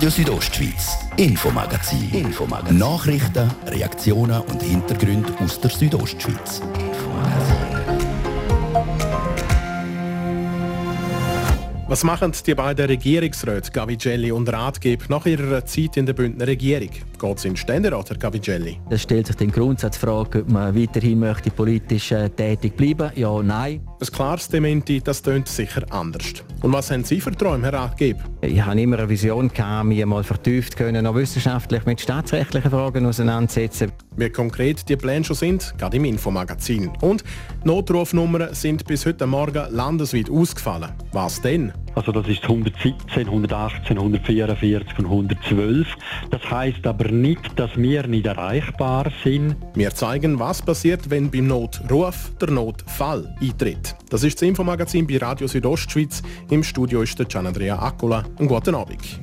Radio Südostschweiz, Infomagazin. Infomagazin. Nachrichten, Reaktionen und Hintergründe aus der Südostschweiz. Was machen die beiden Regierungsräte Gavigelli und Ratgeb nach ihrer Zeit in der Bündner Regierung? Geht es in den Ständerat, Herr Gavigelli? Es stellt sich die Grundsatzfrage, ob man weiterhin möchte politisch äh, tätig bleiben Ja, nein. Ein klares Dementi, das tönt sicher anders. Und was haben Sie für Träume, Herr Ratgeb? Ich habe immer eine Vision, gehabt, mich mal vertieft können, auch wissenschaftlich mit staatsrechtlichen Fragen auseinandersetzen. Wie konkret die Pläne schon sind, geht im Infomagazin. Und Notrufnummern sind bis heute Morgen landesweit ausgefallen. Was denn? Also das ist 117, 118, 144 und 112. Das heißt aber nicht, dass wir nicht erreichbar sind. Wir zeigen, was passiert, wenn beim Notruf der Notfall eintritt. Das ist das Infomagazin bei Radio Südostschweiz. Im Studio ist der Gianandrea Accola. Einen guten Abend.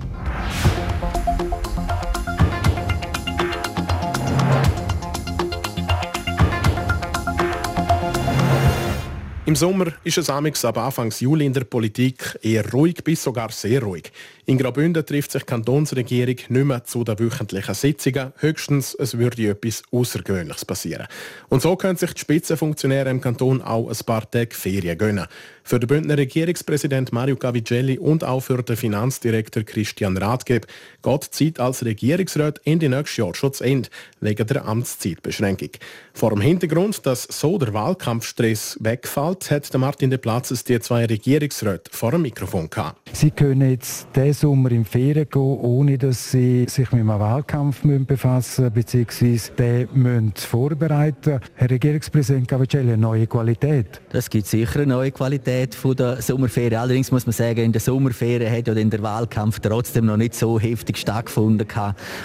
Im Sommer ist es amix ab Anfang Juli in der Politik eher ruhig bis sogar sehr ruhig. In Graubünden trifft sich die Kantonsregierung nicht mehr zu den wöchentlichen Sitzungen. Höchstens es würde etwas Außergewöhnliches passieren. Und so können sich die Spitzenfunktionäre im Kanton auch ein paar Tage Ferien gönnen. Für den Bündner Regierungspräsident Mario Cavigelli und auch für den Finanzdirektor Christian Rathgeb geht die Zeit als Regierungsrat Ende nächstes Jahr schon zu Ende, wegen der Amtszeitbeschränkung. Vor dem Hintergrund, dass so der Wahlkampfstress wegfällt, hat Martin de Platzes die zwei Regierungsräte vor dem Mikrofon gehabt. Sie können jetzt diesen Sommer in Ferien gehen, ohne dass Sie sich mit einem Wahlkampf befassen müssen, bzw. den müssen vorbereiten Herr Regierungspräsident Cavigelli, eine neue Qualität? Das gibt sicher eine neue Qualität der Sommerferien. Allerdings muss man sagen, in der Sommerferien hat ja der Wahlkampf trotzdem noch nicht so heftig stattgefunden.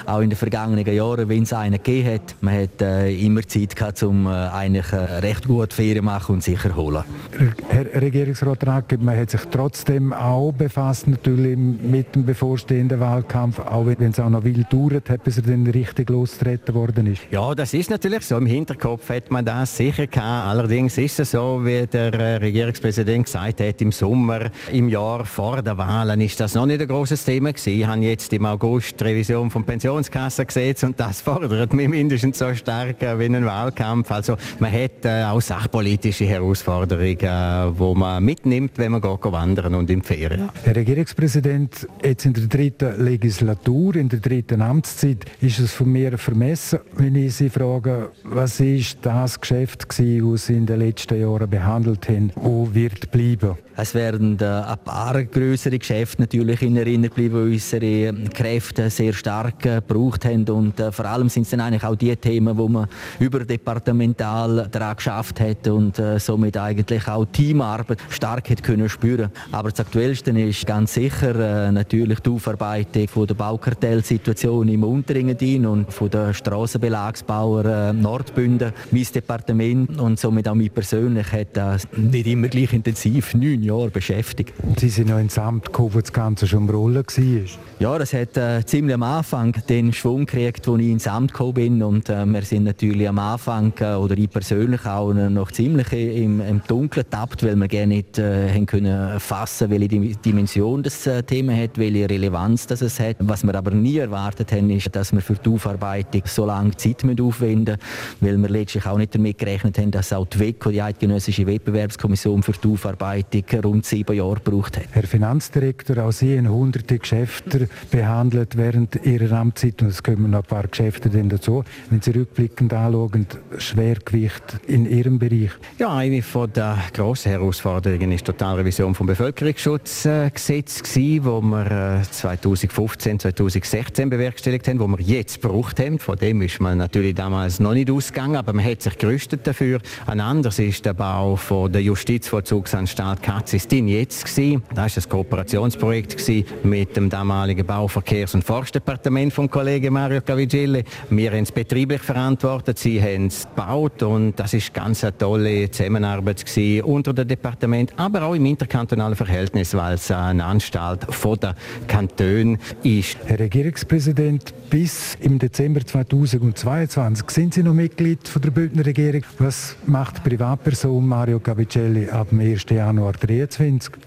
Auch in den vergangenen Jahren, wenn es einen gegeben hat. Man hat äh, immer Zeit gehabt, um äh, eigentlich äh, recht gut Ferien machen und sich erholen. Herr Regierungsrat Racke, man hat sich trotzdem auch befasst natürlich mit dem bevorstehenden Wahlkampf, auch wenn es auch noch wild dauert, bis er dann richtig losgetreten worden ist. Ja, das ist natürlich so. Im Hinterkopf hat man das sicher gehabt. Allerdings ist es so, wie der äh, Regierungspräsident gesagt hat, im Sommer, im Jahr vor der Wahlen ist das noch nicht ein großes Thema gewesen. Ich habe jetzt im August die Revision vom Pensionskassengesetz und das fordert mich mindestens so stark wie ein Wahlkampf. Also man hat äh, auch sachpolitische Herausforderungen, äh, wo man mitnimmt, wenn man geht wandern und in Ferien. Herr Regierungspräsident, jetzt in der dritten Legislatur, in der dritten Amtszeit, ist es von mir vermessen, wenn ich Sie frage, was ist das Geschäft gewesen, das Sie in den letzten Jahren behandelt haben, wo wird bleiben? Es werden äh, ein paar größere Geschäfte natürlich in Erinnerung bleiben, weil unsere Kräfte sehr stark äh, gebraucht haben und äh, vor allem sind es dann eigentlich auch die Themen, wo man überdepartemental daran geschafft hat und somit eigentlich auch Teamarbeit stark hat können spüren. Aber das Aktuellste ist ganz sicher natürlich die Aufarbeitung von der Baukartellsituation im Unterengadin und von der Strassenbelagsbauer Nordbünden. Mein Departement und somit auch mich persönlich hat das nicht immer gleich intensiv neun neun Jahren beschäftigt. Sie sind noch ins Amt gekommen, wo das Ganze schon im Rollen war? Ja, das hat äh, ziemlich am Anfang den Schwung gekriegt, als ich ins Amt gekommen bin. Und äh, wir sind natürlich am Anfang, äh, oder ich persönlich auch, noch ziemlich im, im Dunkeln getappt, weil wir gerne nicht äh, können fassen welche Dimension das äh, Thema hat, welche Relevanz das es hat. Was wir aber nie erwartet haben, ist, dass wir für die Aufarbeitung so lange Zeit aufwenden müssen, weil wir letztlich auch nicht damit gerechnet haben, dass auch die WECO, die Eidgenössische Wettbewerbskommission für die Aufarbeitung, rund sieben Jahre gebraucht hat. Herr Finanzdirektor, auch Sie haben hunderte Geschäfte behandelt während Ihrer Amtszeit und es kommen noch ein paar Geschäfte dazu. Wenn Sie rückblickend anschauen, Schwergewicht in Ihrem Bereich? Ja, eine von der grossen Herausforderungen ist die Totalrevision vom Bevölkerungsschutzgesetz wo wir 2015, äh, 2016 bewerkstelligt haben, wo wir jetzt gebraucht haben. Von dem ist man natürlich damals noch nicht ausgegangen, aber man hat sich gerüstet dafür. Ein anderes ist der Bau von der Justizvollzugsanstalt Katzistin jetzt gewesen. Das war ein Kooperationsprojekt mit dem damaligen Bauverkehrs- und Forstdepartement vom Kollegen Mario Cavigilli. Wir haben es betrieblich verantwortet, sie haben es gebaut und das ist ganz eine tolle Zusammenarbeit gewesen, unter dem Departement, aber auch im interkantonalen Verhältnis, weil es eine Anstalt von der Kanton ist. Herr Regierungspräsident, bis im Dezember 2022 sind Sie noch Mitglied von der Bündner Regierung. Was macht Privatperson Mario Cavicelli ab dem 1. Januar 2023?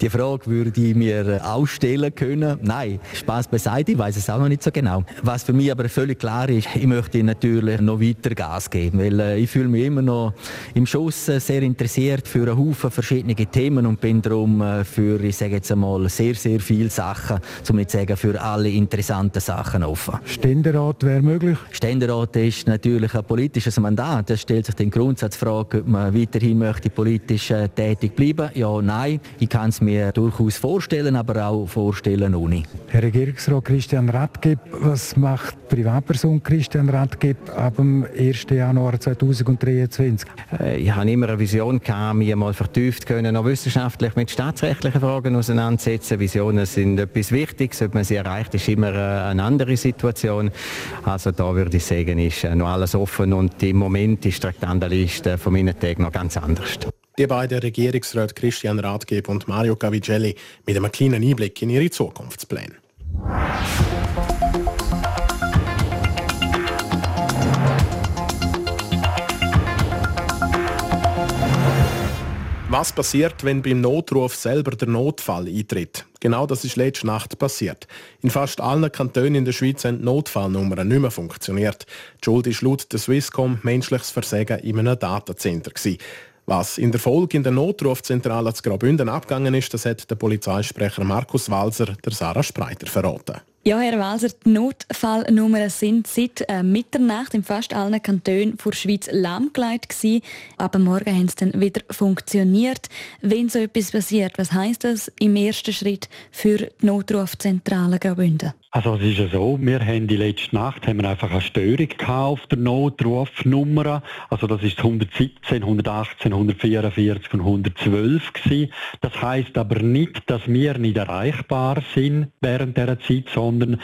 Die Frage würde ich mir auch stellen können. Nein, Spaß beiseite, ich weiß es auch noch nicht so genau. Was für mich aber völlig klar ist, ich möchte natürlich noch weiter Gas geben, weil äh, ich fühle mich immer noch im Schuss äh, sehr interessiert für einen Haufen verschiedene Themen und bin darum äh, für, ich sage jetzt einmal, sehr, sehr viele Sachen, um nicht zu sagen, für alle interessanten Sachen offen. Ständerat wäre möglich? Ständerat ist natürlich ein politisches Mandat. Es stellt sich die Grundsatzfrage, ob man weiterhin möchte politisch äh, tätig bleiben. Ja, nein. Ich kann es mir durchaus vorstellen, aber auch vorstellen ohne. Herr Regierungsrat Christian Radgeb, was macht Privatperson Christian Radgeb ab dem 1. Januar 2023? Äh, ich habe immer eine Vision gehabt, mich mal vertieft können, noch wissenschaftlich mit staatsrechtlichen Fragen auseinandersetzen. Visionen sind etwas Wichtiges. Ob man sie erreicht, ist immer äh, eine andere Situation. Also da würde ich sagen, ist äh, noch alles offen und im Moment ist die Traktandenliste von meinen Tagen noch ganz anders. Die beiden Regierungsräte Christian Rathgeb und Mario Cavigelli mit einem kleinen Einblick in ihre Zukunftspläne. Was passiert, wenn beim Notruf selber der Notfall eintritt? Genau das ist letzte Nacht passiert. In fast allen Kantonen in der Schweiz haben Notfallnummern nicht mehr funktioniert. Die Schuld ist laut der Swisscom menschliches Versagen in einem Datacenter. Was in der Folge in der Notrufzentrale zu Graubünden abgegangen ist, das hat der Polizeisprecher Markus Walser der Sarah Spreiter verraten. Ja, Herr Walser, die Notfallnummern sind seit äh, Mitternacht in fast allen Kantonen der Schweiz lahmgelegt gewesen. Aber morgen haben sie dann wieder funktioniert. Wenn so etwas passiert, was heißt das im ersten Schritt für die Notrufzentrale Graubünden? Also es ist ja so, wir haben die letzte Nacht haben wir einfach eine Störung auf der Notrufnummer. Also das ist 117, 118, 144 und 112 gewesen. Das heißt aber nicht, dass wir nicht erreichbar sind während der Zeit, sondern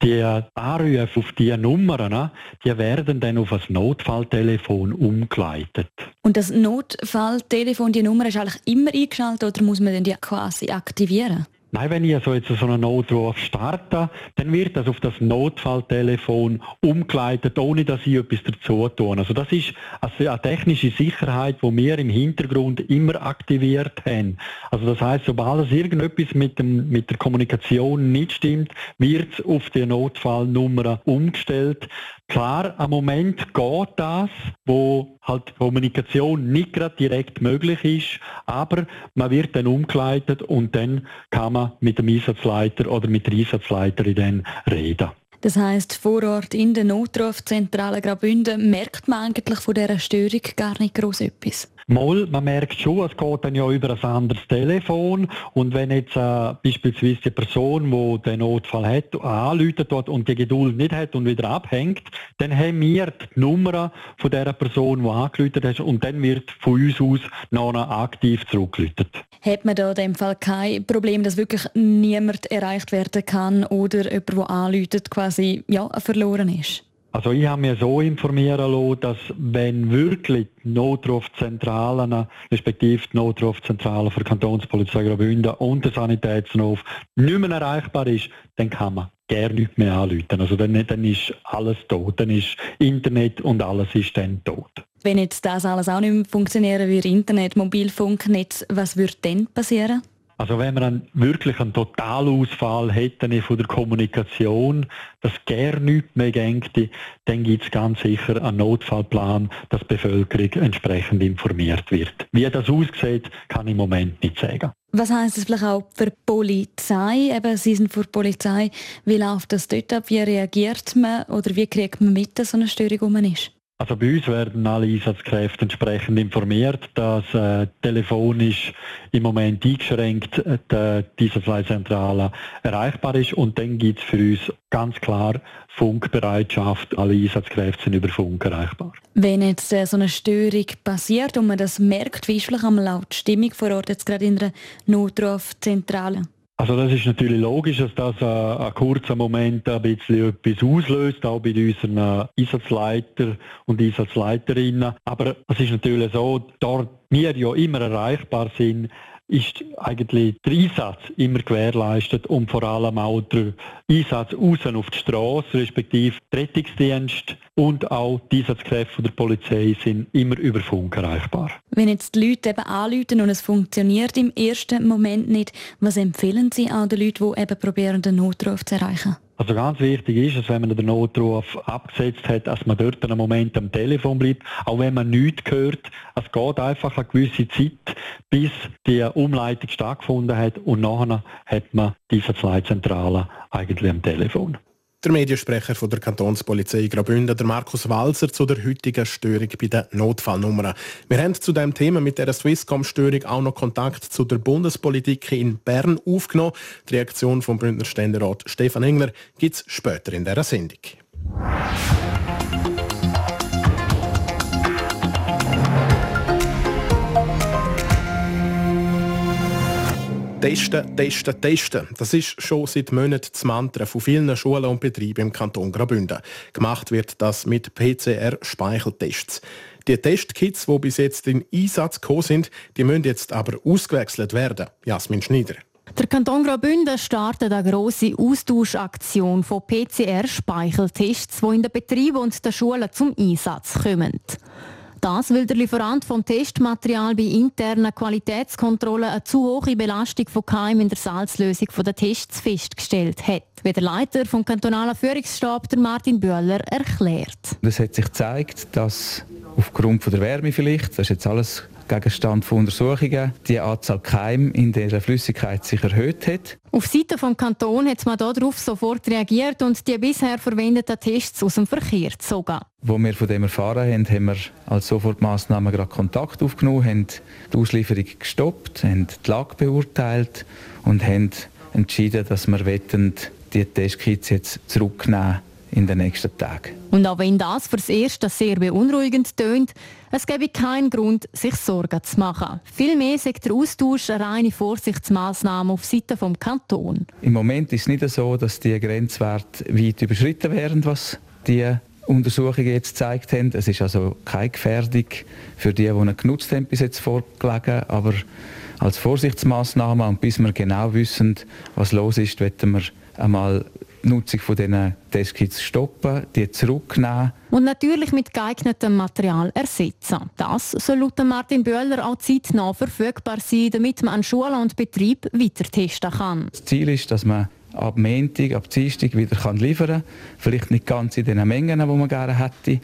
die Anrufe auf diese Nummern, die werden dann auf ein Notfalltelefon umgeleitet. Und das Notfalltelefon, die Nummer ist eigentlich immer eingeschaltet oder muss man die quasi aktivieren? Nein, wenn ich also jetzt so einen Notruf starte, dann wird das auf das Notfalltelefon umgeleitet, ohne dass ich etwas dazu tue. Also das ist eine technische Sicherheit, die wir im Hintergrund immer aktiviert haben. Also das heißt, sobald es irgendetwas mit, dem, mit der Kommunikation nicht stimmt, wird es auf die Notfallnummer umgestellt. Klar, am Moment geht das, wo halt Kommunikation nicht gerade direkt möglich ist, aber man wird dann umgeleitet und dann kann man mit dem Einsatzleiter oder mit der Einsatzleiterin dann reden. Das heißt, vor Ort in der Notrufzentrale Graubünden merkt man eigentlich von dieser Störung gar nicht groß etwas. Mal, man merkt schon, es geht dann ja über ein anderes Telefon und wenn jetzt äh, beispielsweise die Person, die den Notfall hat, anläutet und die Geduld nicht hat und wieder abhängt, dann haben wir die Nummer von der Person, die angeläutet hat und dann wird von uns aus noch aktiv zurückgeläutet. Hat man da in dem Fall kein Problem, dass wirklich niemand erreicht werden kann oder jemand, der anläutet, quasi ja, verloren ist? Also ich habe mir so informieren lassen, dass wenn wirklich die Notrufzentralen, respektive die Notrufzentrale für Kantonspolizei Graubünden und der Sanitätsnof nicht mehr erreichbar ist, dann kann man gerne nicht mehr anrufen. Also dann, dann ist alles tot, dann ist Internet und alles ist dann tot. Wenn jetzt das alles auch nicht mehr funktionieren würde, Internet, Mobilfunknetz, was würde dann passieren? Also wenn wir einen, wirklich einen Totalausfall hätten von der Kommunikation, dass gar nichts mehr gängte, dann gibt es ganz sicher einen Notfallplan, dass die Bevölkerung entsprechend informiert wird. Wie das aussieht, kann ich im Moment nicht sagen. Was heißt das vielleicht auch für die Polizei? Eben, Sie sind für die Polizei. Wie läuft das dort ab? Wie reagiert man oder wie kriegt man mit, dass so eine Störung ist? Also bei uns werden alle Einsatzkräfte entsprechend informiert, dass äh, telefonisch im Moment eingeschränkt äh, diese Einsatzzentrale erreichbar ist und dann gibt es für uns ganz klar Funkbereitschaft. Alle Einsatzkräfte sind über Funk erreichbar. Wenn jetzt äh, so eine Störung passiert und man das merkt, wie ist vielleicht einmal auch die Stimmung vor Ort jetzt gerade in der Notrufzentrale? Also das ist natürlich logisch, dass das äh, ein kurzer Moment ein bisschen etwas auslöst, auch bei unseren Einsatzleiter und Einsatzleiterinnen. Aber es ist natürlich so, dort wir ja immer erreichbar sind, ist eigentlich der Einsatz immer gewährleistet und vor allem auch der Einsatz außen auf die Straße, respektive der Rettungsdienst und auch die Einsatzkräfte der Polizei sind immer über Funk erreichbar. Wenn jetzt die Leute eben anrufen und es funktioniert im ersten Moment nicht, was empfehlen Sie an den Leuten, die eben probieren, den Notruf zu erreichen? Also ganz wichtig ist es, wenn man den Notruf abgesetzt hat, dass man dort einen Moment am Telefon bleibt, auch wenn man nichts hört. Es geht einfach eine gewisse Zeit, bis die Umleitung stattgefunden hat und nachher hat man diese zwei Zentralen eigentlich am Telefon. Der Mediensprecher von der Kantonspolizei Graubünden, der Markus Walser, zu der heutigen Störung bei den Notfallnummern. Wir haben zu dem Thema mit der Swisscom-Störung auch noch Kontakt zu der Bundespolitik in Bern aufgenommen. Die Reaktion vom Bündner Ständerat Stefan Engler gibt es später in dieser Sendung. Testen, testen, testen. Das ist schon seit Monaten das Mantra von vielen Schulen und Betrieben im Kanton Graubünden. Gemacht wird das mit PCR-Speicheltests. Die Testkits, die bis jetzt in Einsatz gekommen sind, die müssen jetzt aber ausgewechselt werden. Jasmin Schneider. Der Kanton Graubünden startet eine grosse Austauschaktion von PCR-Speicheltests, die in den Betrieben und den Schulen zum Einsatz kommen. Das, weil der Lieferant vom Testmaterial bei internen Qualitätskontrollen eine zu hohe Belastung von Keim in der Salzlösung der Tests festgestellt hat, wie der Leiter vom kantonalen Führungsstab, der Martin Böller, erklärt. Es hat sich gezeigt, dass aufgrund der Wärme vielleicht, das ist jetzt alles Gegenstand von Untersuchungen, die Anzahl Keim in dieser Flüssigkeit sich erhöht hat. Auf Seite vom Kanton hat man darauf sofort reagiert und die bisher verwendeten Tests aus dem Verkehr gezogen. Wo wir von dem erfahren haben, haben wir als Sofortmaßnahme gerade Kontakt aufgenommen, haben die Auslieferung gestoppt, haben die Lage beurteilt und haben entschieden, dass wir die Testkits jetzt zurücknehmen in den nächsten Tagen. Und auch wenn das fürs Erste sehr beunruhigend tönt, es gäbe keinen Grund, sich Sorgen zu machen. Vielmehr sagt der Austausch eine reine Vorsichtsmaßnahme auf Seite vom Kanton. Im Moment ist es nicht so, dass die Grenzwerte weit überschritten werden, was die Untersuchungen jetzt gezeigt haben. Es ist also keine Gefährdung für die, die ihn genutzt haben, bis jetzt vorgelegen. Aber als Vorsichtsmaßnahme und bis wir genau wissen, was los ist, werden wir einmal Nutzung von diesen Testkits stoppen, die zurücknehmen. Und natürlich mit geeignetem Material ersetzen. Das soll laut Martin Böhler auch zeitnah verfügbar sein, damit man an Schulen und Betrieb weiter testen kann. Das Ziel ist, dass man ab Montag, ab Dienstag wieder kann liefern kann. Vielleicht nicht ganz in den Mengen, die man gerne hätte,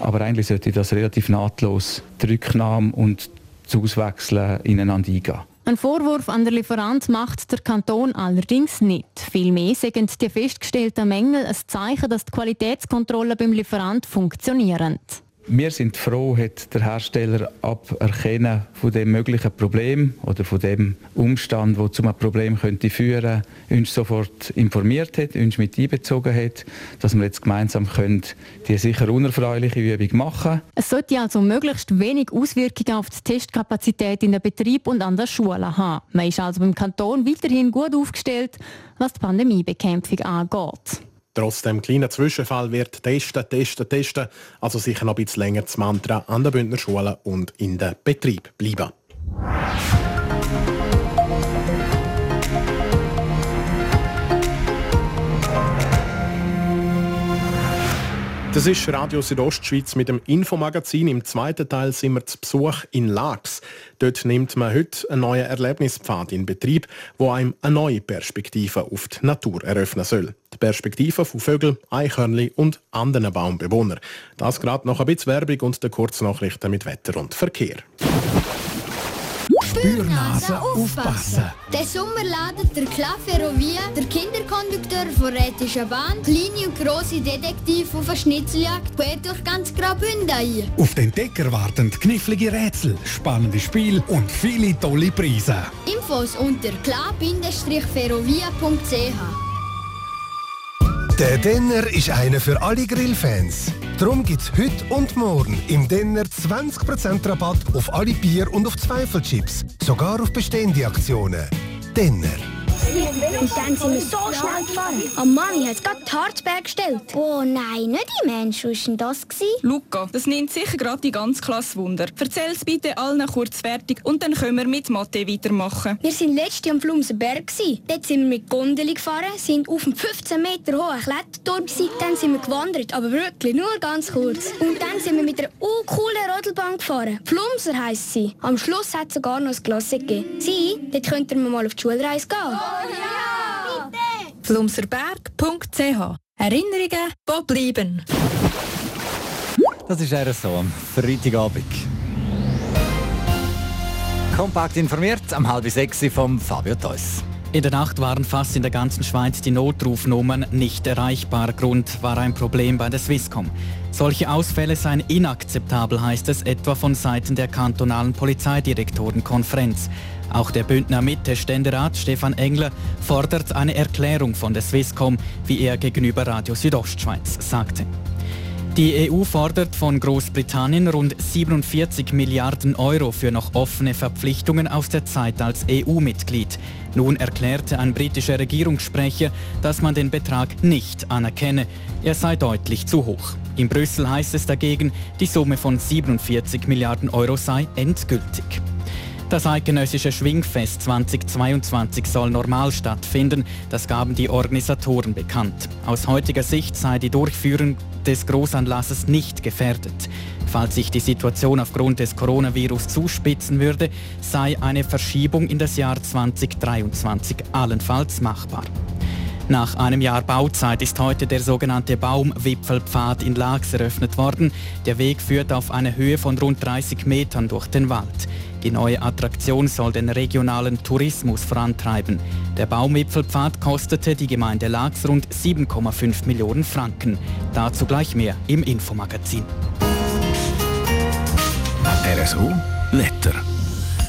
aber eigentlich sollte das relativ nahtlos die Rücknahme und das Auswechseln ineinander eingehen. Ein Vorwurf an den Lieferant macht der Kanton allerdings nicht. Vielmehr sind die festgestellten Mängel ein Zeichen, dass die Qualitätskontrollen beim Lieferant funktionieren. Wir sind froh, hat der Hersteller ab Erkennen von dem möglichen Problem oder von dem Umstand, wo zu einem Problem könnte führen, uns sofort informiert hat, uns mit einbezogen hat, dass wir jetzt gemeinsam können die sicher unerfreuliche Übung machen. Es sollte also möglichst wenig Auswirkungen auf die Testkapazität in den Betrieb und an der Schule haben. Man ist also beim Kanton weiterhin gut aufgestellt, was die Pandemiebekämpfung angeht. Trotzdem kleiner Zwischenfall wird testen, testen, testen. Also sicher noch ein bisschen länger das Mantra an den Bündner Schulen und in den Betrieb bleiben. Das ist Radio Südostschweiz mit dem Infomagazin. Im zweiten Teil sind wir zu Besuch in Lax. Dort nimmt man heute einen neuen Erlebnispfad in Betrieb, wo einem eine neue Perspektive auf die Natur eröffnen soll. Die Perspektive von Vögeln, Eichhörnchen und anderen Baumbewohnern. Das gerade noch ein bisschen Werbung und der Kurznachrichten mit Wetter und Verkehr. Spürnase aufpassen. Den Sommer ladet der Klaferovia, der Kinderkondukteur von Rätischer Bahn, kleine und grosse Detektiv auf eine Schnitzeljagd quer durch ganz Graubünden ein. Auf den Decker warten knifflige Rätsel, spannende Spiele und viele tolle Preise. Infos unter klar-ferrovia.ch Der Denner ist einer für alle Grillfans. Darum gibt es heute und morgen im Denner 20% Rabatt auf alle Bier und auf Zweifelchips. Sogar auf bestehende Aktionen. Denner. Und dann sind wir so schnell gefahren. Am Mami hat gerade die Harzberg gestellt. Oh nein, nicht die Mensch. Was war denn das? Luca, das nimmt sicher gerade die ganze Klasse Wunder. Erzähl es bitte allen kurz fertig und dann können wir mit Mathe weitermachen. Wir sind letztes Jahr am Flumsenberg. Dort sind wir mit Gondeli gefahren, sind auf einem 15 Meter hohen Kletterturm Dann sind wir gewandert, aber wirklich nur ganz kurz. Und dann sind wir mit einer coolen Rodelbahn gefahren. Flumser heisst sie. Am Schluss hat es sogar noch ein Klasse gegeben. Sie, dort könnten wir mal auf die Schulreise gehen. Ja! Bitte! flumserberg.ch Erinnerungen, die bleiben. Das ist eher so am Freitagabend. Kompakt informiert am halb sechs vom Fabio Theus. In der Nacht waren fast in der ganzen Schweiz die Notrufnummern nicht erreichbar. Grund war ein Problem bei der Swisscom. Solche Ausfälle seien inakzeptabel, heißt es etwa von Seiten der kantonalen Polizeidirektorenkonferenz. Auch der Bündner Mitte-Ständerat Stefan Engler fordert eine Erklärung von der Swisscom, wie er gegenüber Radio Südostschweiz sagte. Die EU fordert von Großbritannien rund 47 Milliarden Euro für noch offene Verpflichtungen aus der Zeit als EU-Mitglied. Nun erklärte ein britischer Regierungssprecher, dass man den Betrag nicht anerkenne. Er sei deutlich zu hoch. In Brüssel heißt es dagegen, die Summe von 47 Milliarden Euro sei endgültig. Das eidgenössische Schwingfest 2022 soll normal stattfinden, das gaben die Organisatoren bekannt. Aus heutiger Sicht sei die Durchführung des Großanlasses nicht gefährdet. Falls sich die Situation aufgrund des Coronavirus zuspitzen würde, sei eine Verschiebung in das Jahr 2023 allenfalls machbar. Nach einem Jahr Bauzeit ist heute der sogenannte Baumwipfelpfad in Laax eröffnet worden. Der Weg führt auf eine Höhe von rund 30 Metern durch den Wald. Die neue Attraktion soll den regionalen Tourismus vorantreiben. Der Baumwipfelpfad kostete die Gemeinde Laax rund 7,5 Millionen Franken. Dazu gleich mehr im Infomagazin. RSO Letter.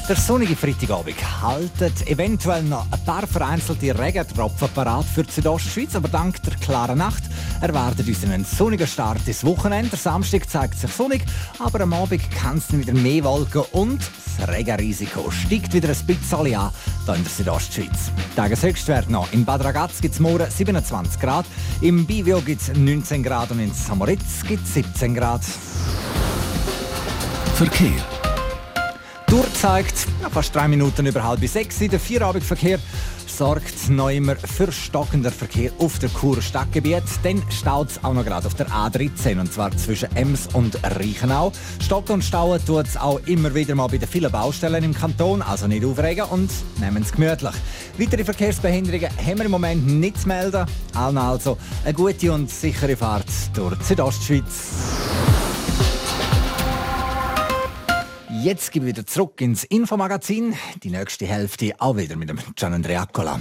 Der sonnige Freitagabend haltet eventuell noch ein paar vereinzelte Regentropfen parat für die Südostschweiz, aber dank der klaren Nacht erwartet uns einen sonnigen Start ins Wochenende. Samstag zeigt sich sonnig, aber am Abend kann es wieder mehr Wolken und das Regenrisiko steigt wieder ein bisschen an hier in der Südostschweiz. Tageshöchstwert noch. In Bad Ragaz gibt es morgen 27 Grad, im Bivio gibt es 19 Grad und in Samoritz gibt es 17 Grad. Verkehr durchzeigt. Ja, fast drei Minuten über halb sechs. Der Vierabendverkehr sorgt noch immer für stockender Verkehr auf der Churer Stadtgebiet. Dann staut es auch noch gerade auf der A13 und zwar zwischen Ems und Reichenau. Stocken und stauen tut es auch immer wieder mal bei den vielen Baustellen im Kanton, also nicht aufregen und nehmen es gemütlich. Weitere Verkehrsbehinderungen haben wir im Moment nicht zu melden. Allen also eine gute und sichere Fahrt durch die Südostschweiz. Jetzt gebe ich wieder zurück ins Infomagazin. Die nächste Hälfte auch wieder mit dem Gian Andreacola.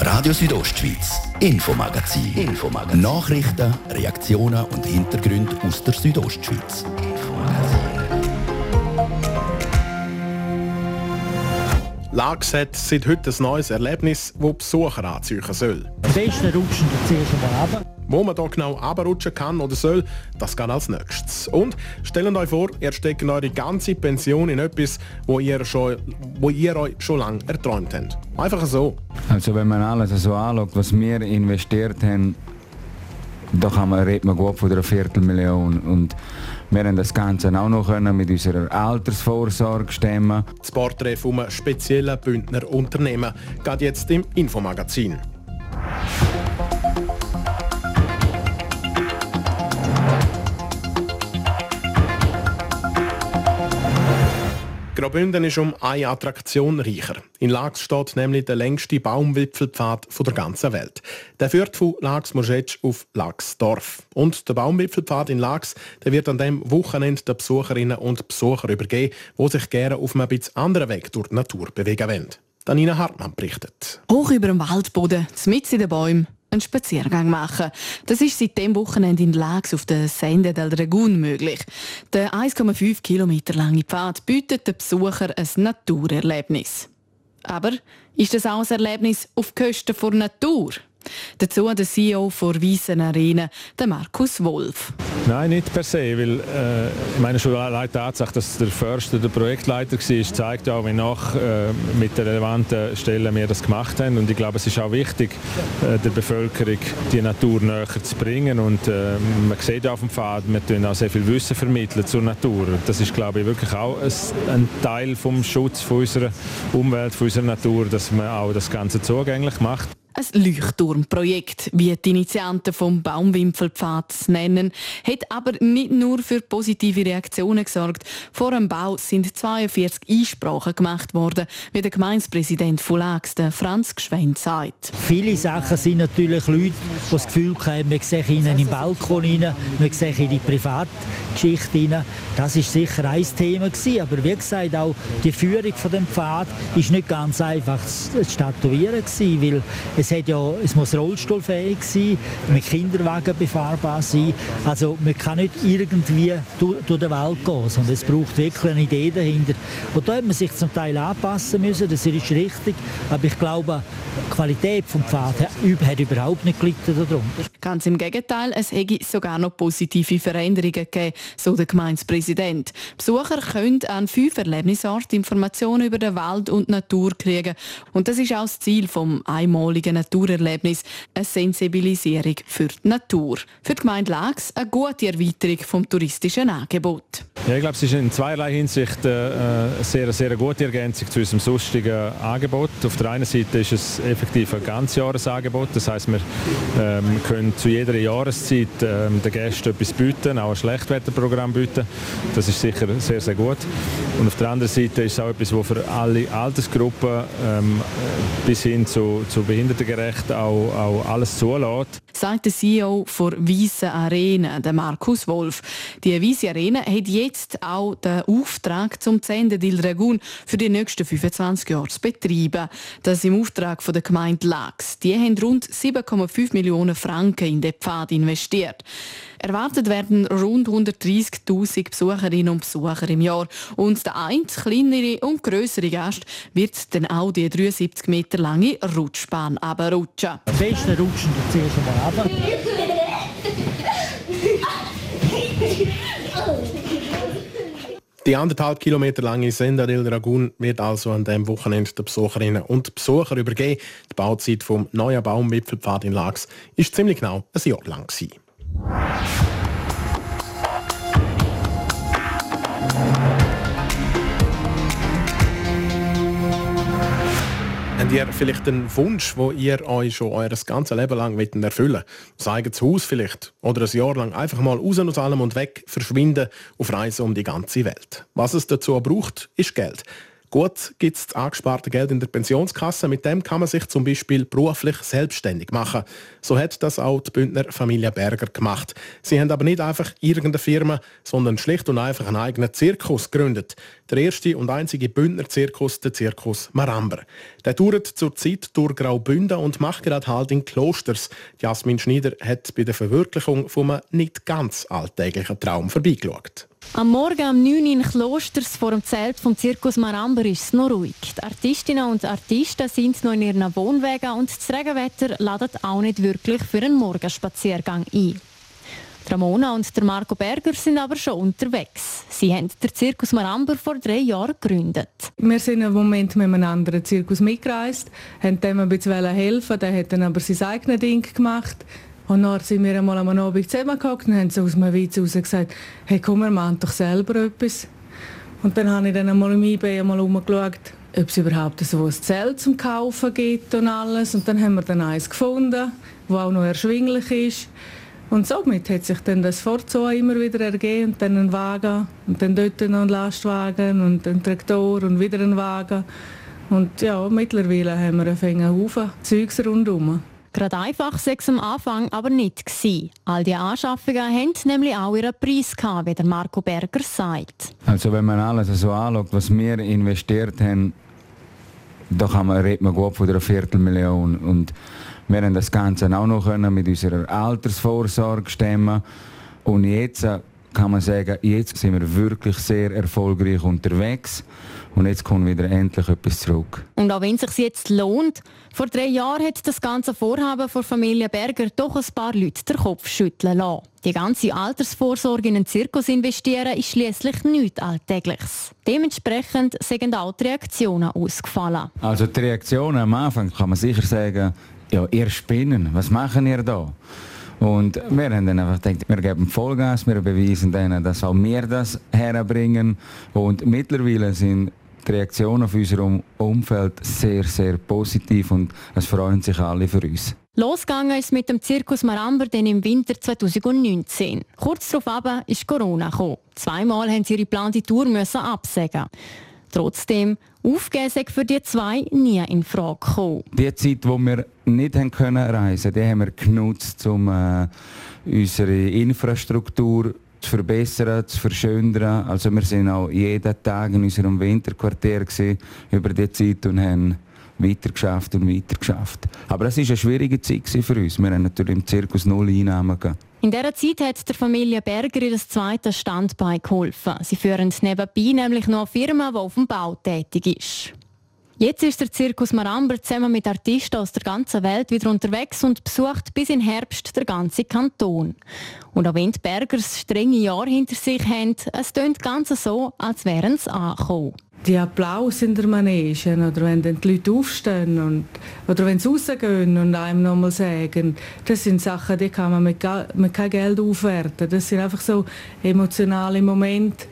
Radio Südostschweiz, Infomagazin. Infomagazin. Nachrichten, Reaktionen und Hintergründe aus der Südostschweiz. Lags hat seit heute ein neues Erlebnis, das Besucher anziehen soll. Am besten rutschen Sie zuerst einmal runter. Wo man hier genau runterrutschen kann oder soll, das geht als nächstes. Und stellt euch vor, ihr steckt eure ganze Pension in etwas, wo ihr, schon, wo ihr euch schon lange erträumt habt. Einfach so. Also wenn man alles so anschaut, was wir investiert haben, da kann man, redet man gut von einer Viertelmillion. Und wir haben das Ganze auch noch können mit unserer Altersvorsorge stemmen. Das Porträt einem speziellen Bündner Unternehmen geht jetzt im Infomagazin. Graubünden ist um eine Attraktion reicher. In Lax steht nämlich der längste Baumwipfelpfad der ganzen Welt. Der führt von Lax Moschetsch auf Laxdorf. Und der Baumwipfelpfad in Lax der wird an dem Wochenende den Besucherinnen und Besuchern übergeben, die sich gerne auf einem bisschen anderen Weg durch die Natur bewegen wollen. Danina Hartmann berichtet. Hoch über dem Waldboden, mitten in den Bäumen, einen Spaziergang machen. Das ist seit dem Wochenende in Lags auf der Sende del Dragoon möglich. Der 1,5 Kilometer lange Pfad bietet den Besuchern ein Naturerlebnis. Aber ist das auch ein Erlebnis auf Kosten der Natur? Dazu der CEO der Wiesen Arena, der Markus Wolf. Nein, nicht per se, weil äh, meine schon allein die Tatsache, dass der Förster der Projektleiter war, zeigt auch, wie nach äh, mit den relevanten Stellen wir das gemacht haben. Und ich glaube, es ist auch wichtig, äh, der Bevölkerung die Natur näher zu bringen. Und äh, man sieht auf dem Pfad, wir tun auch sehr viel Wissen vermitteln zur Natur. Das ist, glaube ich, wirklich auch ein, ein Teil vom Schutz von unserer Umwelt, von unserer Natur, dass man auch das Ganze zugänglich macht ein Leuchtturmprojekt, wie die Initianten vom Baumwimpelpfad nennen, hat aber nicht nur für positive Reaktionen gesorgt. Vor dem Bau sind 42 Einsprachen gemacht worden, wie der Gemeindepräsident von Lax, Franz Gschwend, sagt. Viele Sachen sind natürlich Leute, die das Gefühl haben, wir sehen ihnen im Balkon rein, wir sehen in die Privatgeschichte rein. Das ist sicher ein Thema gewesen, aber wie gesagt, auch die Führung von dem Pfad ist nicht ganz einfach zu statuieren gewesen, weil es es, hat ja, es muss rollstuhlfähig sein, mit Kinderwagen befahrbar sein. Also man kann nicht irgendwie durch, durch den Wald gehen, sondern es braucht wirklich eine Idee dahinter. Und da hat man sich zum Teil anpassen müssen, das ist richtig. Aber ich glaube, die Qualität des Pfad hat überhaupt nicht gelitten darunter. Ganz im Gegenteil, es hätte sogar noch positive Veränderungen gegeben, so der Gemeindepräsident. Besucher können an fünf Erlebnisorten Informationen über den Wald und die Natur kriegen. Und das ist auch das Ziel vom einmaligen Naturerlebnis, eine Sensibilisierung für die Natur. Für die Gemeinde Lax eine gute Erweiterung vom touristischen Angebot. Ja, ich glaube, es ist in zweierlei Hinsicht äh, eine sehr, sehr gute Ergänzung zu unserem sonstigen Angebot. Auf der einen Seite ist es effektiv ein Ganzjahresangebot. Das heißt, wir ähm, können zu jeder Jahreszeit ähm, den Gästen etwas bieten, auch ein Schlechtwetterprogramm bieten. Das ist sicher sehr, sehr gut. Und auf der anderen Seite ist es auch etwas, das für alle Altersgruppen ähm, bis hin zu, zu behindertengerecht auch, auch alles zulässt. Sagt der CEO der Wiese Arena, der Markus Wolf. Die Wiese Arena hat jetzt auch den Auftrag zum Zende Dil Dragun für die nächsten 25 Jahre zu betreiben. Das im Auftrag von der Gemeinde Lax. Die haben rund 7,5 Millionen Franken in den Pfad investiert. Erwartet werden rund 130.000 Besucherinnen und Besucher im Jahr. Und der eine kleinere und größere Gast wird dann auch die 73 Meter lange Rutschbahn abrutschen. Am besten rutschen wir zuerst einmal runter. Die anderthalb Kilometer lange Senda del Dragun wird also an dem Wochenende den Besucherinnen und Besuchern übergeben. Die Bauzeit vom neuen Baumwipfelpfad in Lax ist ziemlich genau ein Jahr lang. Gewesen. Habt ihr vielleicht einen Wunsch, wo ihr euch schon euer ganzes Leben lang erfüllen wollt? Das eigenes Haus vielleicht? Oder ein Jahr lang einfach mal raus aus allem und weg, verschwinden auf Reise um die ganze Welt? Was es dazu braucht, ist Geld. Gut gibt es angesparte Geld in der Pensionskasse. Mit dem kann man sich zum Beispiel beruflich selbstständig machen. So hat das auch die Bündner Familie Berger gemacht. Sie haben aber nicht einfach irgendeine Firma, sondern schlicht und einfach einen eigenen Zirkus gegründet. Der erste und einzige Bündner Zirkus, der Zirkus Maramber. Der touret zurzeit durch Graubünden und macht gerade halt in Klosters. Jasmin Schneider hat bei der Verwirklichung von einem nicht ganz alltäglichen Traum vorbeigeschaut. Am Morgen um 9 Uhr in Klosters vor dem Zelt vom Zirkus Maramber ist es noch ruhig. Die Artistinnen und Artisten sind noch in ihren Wohnwegen und das Regenwetter ladet auch nicht wirklich für einen Morgenspaziergang ein. Ramona und der Marco Berger sind aber schon unterwegs. Sie haben den Zirkus Maramber vor drei Jahren gegründet. Wir sind im Moment mit einem anderen Zirkus mitgereist, haben dem ein bisschen helfen, der hat dann aber sein eigenes Ding gemacht. Und dann sind wir einmal am Abend zusammengehockt und haben so aus dem Witz raus gesagt, hey komm, wir machen doch selber etwas. Und dann habe ich dann einmal im eBay einmal umgeschaut, ob es überhaupt so ein Zelt zum Kaufen gibt und alles. Und dann haben wir dann eins gefunden, das auch noch erschwinglich ist. Und somit hat sich dann das Forzo immer wieder ergeben und dann ein Wagen und dann dort noch ein Lastwagen und ein Traktor und wieder ein Wagen. Und ja, mittlerweile haben wir einen Haufen Zeugs rundherum. Gerade einfach sei es am Anfang aber nicht gewesen. All die Anschaffungen haben nämlich auch ihren Preis gehabt, wie der Marco Berger sagt. Also wenn man alles so anschaut, was wir investiert haben, da kann man, redet man gut von einer Viertelmillion. Und wir haben das Ganze auch noch können mit unserer Altersvorsorge stemmen. Und jetzt kann man sagen, jetzt sind wir wirklich sehr erfolgreich unterwegs und jetzt kommt wieder endlich etwas zurück. Und auch wenn es sich jetzt lohnt, vor drei Jahren hat das ganze Vorhaben von Familie Berger doch ein paar Leute den Kopf schütteln lassen. Die ganze Altersvorsorge in einen Zirkus investieren ist schließlich nichts Alltägliches. Dementsprechend sind auch die Reaktionen ausgefallen. Also die Reaktionen am Anfang kann man sicher sagen, ja, ihr Spinnen, was machen ihr da? Und wir haben dann einfach gedacht, wir geben Vollgas, wir beweisen denen, dass auch wir das herbringen. Und mittlerweile sind die Reaktionen auf unserem Umfeld sehr, sehr positiv und es freuen sich alle für uns. Losgegangen ist mit dem Zirkus Maramber dann im Winter 2019. Kurz darauf ist Corona gekommen. Zweimal haben sie ihre geplante Tour müssen absagen. Trotzdem, aufgeben für die zwei nie in Frage gekommen. Die Zeit, die wir nicht reisen konnten, haben wir genutzt, um äh, unsere Infrastruktur zu verbessern, zu verschönern. Also wir sind auch jeden Tag in unserem Winterquartier über die Zeit und haben weitergeschafft und weitergeschafft. Aber es war eine schwierige Zeit für uns. Wir haben natürlich im Zirkus null Einnahmen gehabt. In dieser Zeit hat der Familie Berger ihr zweites Standbein geholfen. Sie führen nebenbei nämlich noch eine Firma, die auf dem Bau tätig ist. Jetzt ist der Zirkus Maramber zusammen mit Artisten aus der ganzen Welt wieder unterwegs und besucht bis in Herbst der ganze Kanton. Und auch wenn die Bergers strenge Jahre hinter sich haben, es tönt ganz so, als wären sie angekommen. Die Applaus in der Manege oder wenn dann die Leute aufstehen und, oder wenn sie rausgehen und einem nochmal sagen, das sind Sachen, die kann man mit, mit kein Geld aufwerten. Das sind einfach so emotionale Momente,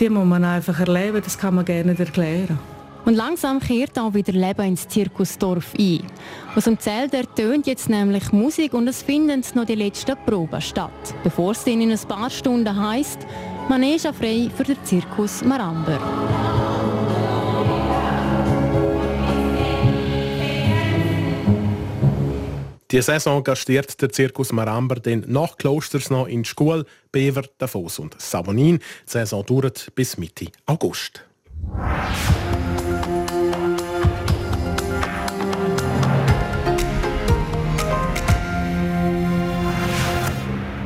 die muss man einfach erleben, das kann man gerne erklären. Und langsam kehrt auch wieder Leben ins Zirkusdorf ein. Aus dem Zelt ertönt jetzt nämlich Musik und es finden noch die letzten Proben statt. Bevor es dann in ein paar Stunden heisst, Manege frei für den Zirkus Maramber. Die Saison gastiert der Zirkus Maramber den nach Klosters noch in Schkuhl, Bever, Davos und Savonin. Die Saison dauert bis Mitte August.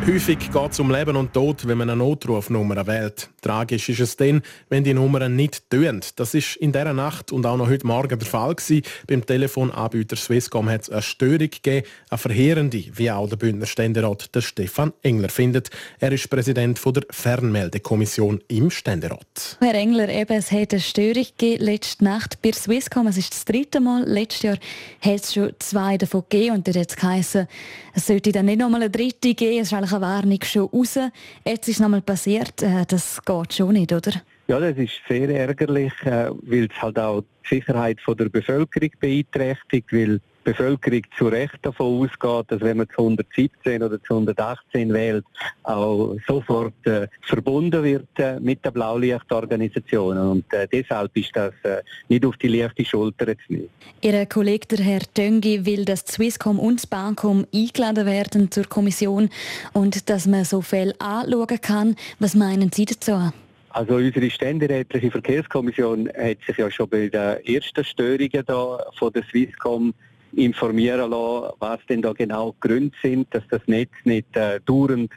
Häufig geht es um Leben und Tod, wenn man eine Notrufnummer wählt. Tragisch ist es dann, wenn die Nummern nicht tönen. Das ist in dieser Nacht und auch noch heute Morgen der Fall gewesen. Beim Telefonanbieter Swisscom hat es eine Störung gegeben, eine verheerende, wie auch der Bündner Ständerat der Stefan Engler findet. Er ist Präsident der Fernmeldekommission im Ständerat. Herr Engler, eben, es hat eine Störung gegeben letzte Nacht bei Swisscom. Es ist das dritte Mal. Letztes Jahr hat es schon zwei davon gegeben und dort hat es geheißen, es sollte dann nicht nochmal eine dritte geben. Es ist Warnung schon raus. Jetzt ist es nochmal passiert. Äh, das geht schon nicht, oder? Ja, das ist sehr ärgerlich, äh, weil es halt auch die Sicherheit der Bevölkerung beeinträchtigt, weil Bevölkerung zu Recht davon ausgeht, dass wenn man zu 117 oder zu 118 wählt, auch sofort äh, verbunden wird äh, mit der Blaulichtorganisation. Und äh, deshalb ist das äh, nicht auf die leichte Schulter zu nehmen. Ihr Kollege, der Herr Döngi, will, dass Swisscom und das Bancom eingeladen werden zur Kommission und dass man so viel anschauen kann. Was meinen Sie dazu? Also unsere ständerätliche Verkehrskommission hat sich ja schon bei den ersten Störungen da von der Swisscom informieren lassen, was denn da genau die Gründe sind, dass das Netz nicht äh, dauernd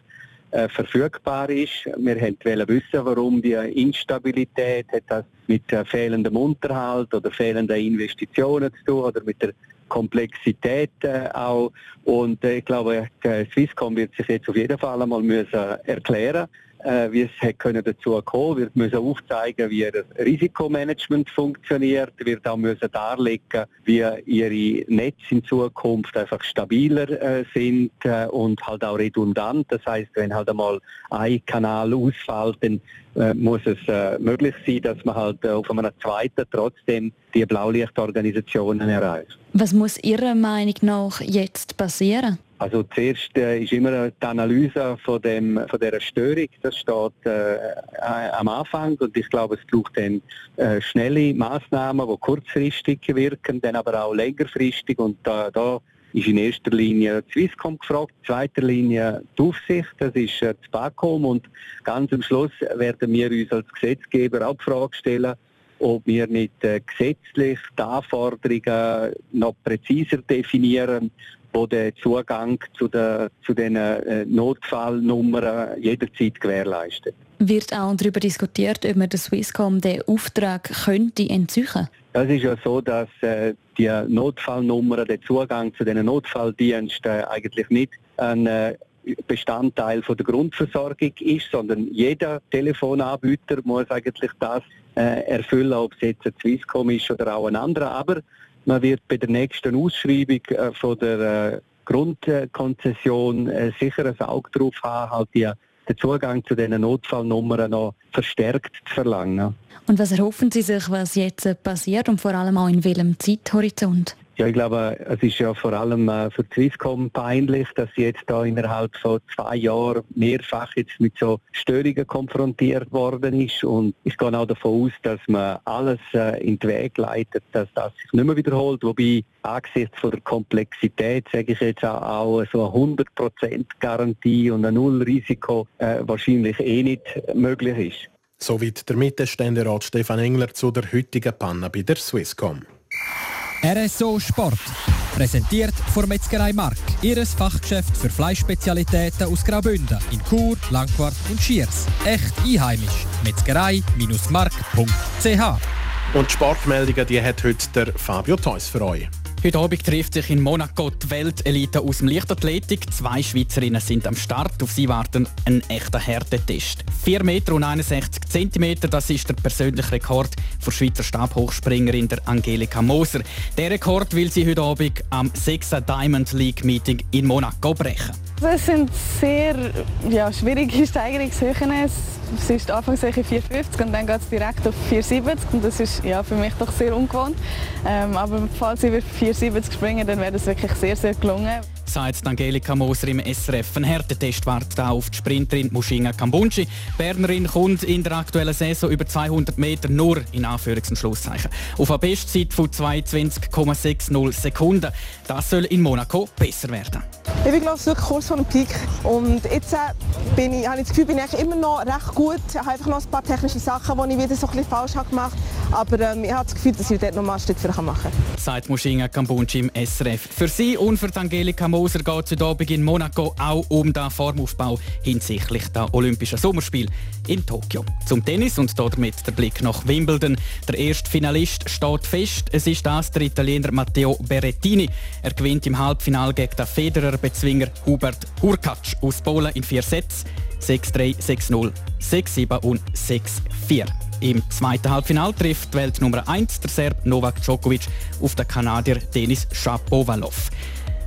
äh, verfügbar ist. Wir wollten wissen, warum die Instabilität hat das mit äh, fehlendem Unterhalt oder fehlenden Investitionen zu tun oder mit der Komplexität äh, auch. Und äh, ich glaube, äh, Swisscom wird sich jetzt auf jeden Fall einmal müssen erklären äh, wie es können dazu kommen wird müssen aufzeigen, wie das Risikomanagement funktioniert, wird auch müssen darlegen, wie ihre Netze in Zukunft einfach stabiler äh, sind äh, und halt auch redundant. Das heißt, wenn halt einmal ein Kanal ausfällt, dann äh, muss es äh, möglich sein, dass man halt äh, auf einem zweiten trotzdem die Blaulichtorganisationen erreicht. Was muss Ihrer Meinung nach jetzt passieren? Also zuerst äh, ist immer die Analyse von, dem, von dieser Störung, das steht äh, am Anfang und ich glaube, es braucht dann äh, schnelle Maßnahmen, die kurzfristig wirken, dann aber auch längerfristig. Und da, da ist in erster Linie Swisscom gefragt, in zweiter Linie die Aufsicht, das ist äh, das BACOM und ganz am Schluss werden wir uns als Gesetzgeber auch die Frage stellen, ob wir nicht äh, gesetzlich die Anforderungen noch präziser definieren, wo der Zugang zu den zu den äh, Notfallnummern jederzeit gewährleistet. Wird auch darüber diskutiert, ob man der Swisscom den Auftrag könnte entziehen? Es ist ja so, dass äh, die Notfallnummern, der Zugang zu den Notfalldiensten eigentlich nicht ein äh, Bestandteil von der Grundversorgung ist, sondern jeder Telefonanbieter muss eigentlich das erfüllen, ob es jetzt ein Swisscom ist oder auch ein anderer. Aber man wird bei der nächsten Ausschreibung äh, von der äh, Grundkonzession äh, sicher ein Auge drauf haben, halt die, den Zugang zu diesen Notfallnummern noch verstärkt zu verlangen. Und was erhoffen Sie sich, was jetzt passiert und vor allem auch in welchem Zeithorizont? Ja, ich glaube, es ist ja vor allem äh, für Swisscom peinlich, dass sie jetzt da innerhalb von zwei Jahren mehrfach jetzt mit so Störungen konfrontiert worden ist. Und ich gehe auch davon aus, dass man alles äh, in den Weg leitet, dass das sich nicht mehr wiederholt. Wobei angesichts von der Komplexität, sage ich jetzt auch, auch so eine 100% Garantie und ein Nullrisiko äh, wahrscheinlich eh nicht möglich ist. Soweit der Mittelständerat Stefan Engler zu der heutigen Panne bei der Swisscom. RSO Sport. Präsentiert von Metzgerei Mark, ihres Fachgeschäft für Fleischspezialitäten aus Graubünden in Chur, Langquart und Schiers. Echt einheimisch. Metzgerei-mark.ch Und die Sportmeldungen, die hat heute der Fabio Theus für euch. Heute Abend trifft sich in Monaco die Weltelite aus dem Leichtathletik. Zwei Schweizerinnen sind am Start. Auf sie warten ein echter Härtetest. 4 Meter und 61 Zentimeter, das ist der persönliche Rekord der Schweizer Stabhochspringerin der Angelika Moser. Der Rekord will sie heute Abend am 6. Diamond League Meeting in Monaco brechen. Es sind sehr ja, schwierige Steigerungshöhen. Es ist anfangs 4,50 und dann geht es direkt auf 4,70 und das ist ja, für mich doch sehr ungewohnt. Ähm, aber falls ich 4,70 springen, dann wäre das wirklich sehr, sehr gelungen sagt Angelika Moser im SRF. Ein Härtetest wartet auch auf die Sprinterin Mushinga Kambunchi. Bernerin kommt in der aktuellen Saison über 200 Meter nur in Anführungs- und Schlusszeichen auf eine Bestzeit von 22,60 Sekunden. Das soll in Monaco besser werden. Ich bin glaube ich wirklich kurz vor dem Peak und jetzt äh, bin ich, habe ich das Gefühl, bin ich immer noch recht gut. Ich habe einfach noch ein paar technische Sachen, die ich wieder so ein bisschen falsch habe gemacht habe. Aber ähm, ich habe das Gefühl, dass ich dort noch mal ein Stück für machen kann. Sagt Mushinga Kambunchi im SRF. Für sie und für Angelika Moser geht es heute Abend in Monaco auch um den Formaufbau hinsichtlich der Olympischen Sommerspiele in Tokio. Zum Tennis und damit der Blick nach Wimbledon. Der erste Finalist steht fest. Es ist das der Italiener Matteo Berrettini. Er gewinnt im Halbfinale gegen den Federer-Bezwinger Hubert Hurkacz aus Polen in vier Sets. 6-3, 6-0, 6-7 und 6-4. Im zweiten Halbfinale trifft die Welt Nummer 1 der Serb Novak Djokovic auf den Kanadier Denis Shapovalov.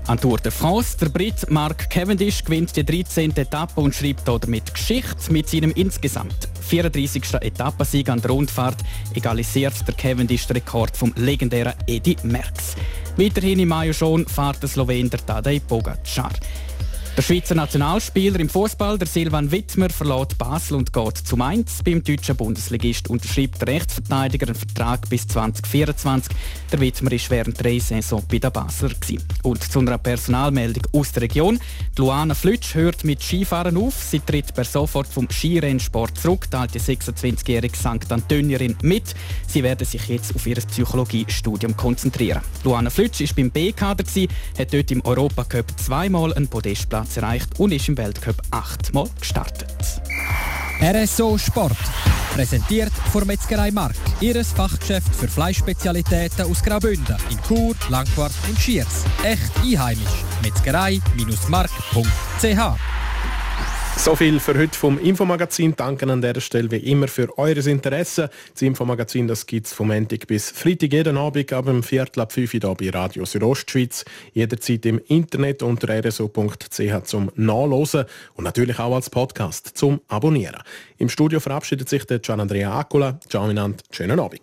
An Tour de France, der Brit Mark Cavendish gewinnt die 13. Etappe und schreibt damit Geschichte mit seinem insgesamt 34. Etappensieg an der Rundfahrt egalisiert der Cavendish den Rekord vom legendären Eddie Merckx. Weiterhin im Mai schon fährt der Slowen der Tadej Pogacar. Der Schweizer Nationalspieler im Fußball, der Silvan Wittmer, verlässt Basel und geht zu Mainz. Beim deutschen Bundesligist unterschreibt der Rechtsverteidiger einen Vertrag bis 2024. Der Wittmer ist während drei Saison bei der Basler. Gewesen. Und zu einer Personalmeldung aus der Region. Die Luana Flütsch hört mit Skifahren auf. Sie tritt per sofort vom Skirennsport zurück, teilt die 26-jährige St. Antonierin mit. Sie werden sich jetzt auf ihr Psychologiestudium konzentrieren. Luana Flütsch ist beim B-Kader, hat dort im Europacup zweimal einen Podestplatz Platz erreicht und ist im Weltcup achtmal gestartet. RSO Sport. Präsentiert von Metzgerei Mark, ihres Fachgeschäft für Fleischspezialitäten aus Graubünden in Chur, Langquart und Schiers. Echt einheimisch. Metzgerei-mark.ch so viel für heute vom Infomagazin. Danke an dieser Stelle wie immer für eures Interesse. Das Infomagazin gibt es vom Montag bis Freitag jeden Abend ab dem Viertel ab 5 Uhr bei Radio Südostschweiz. Jederzeit im Internet unter rso.ch zum Nachlesen und natürlich auch als Podcast zum Abonnieren. Im Studio verabschiedet sich der Gian Andrea Accola. Ciao miteinander, schönen Abend.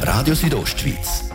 Radio Südostschweiz,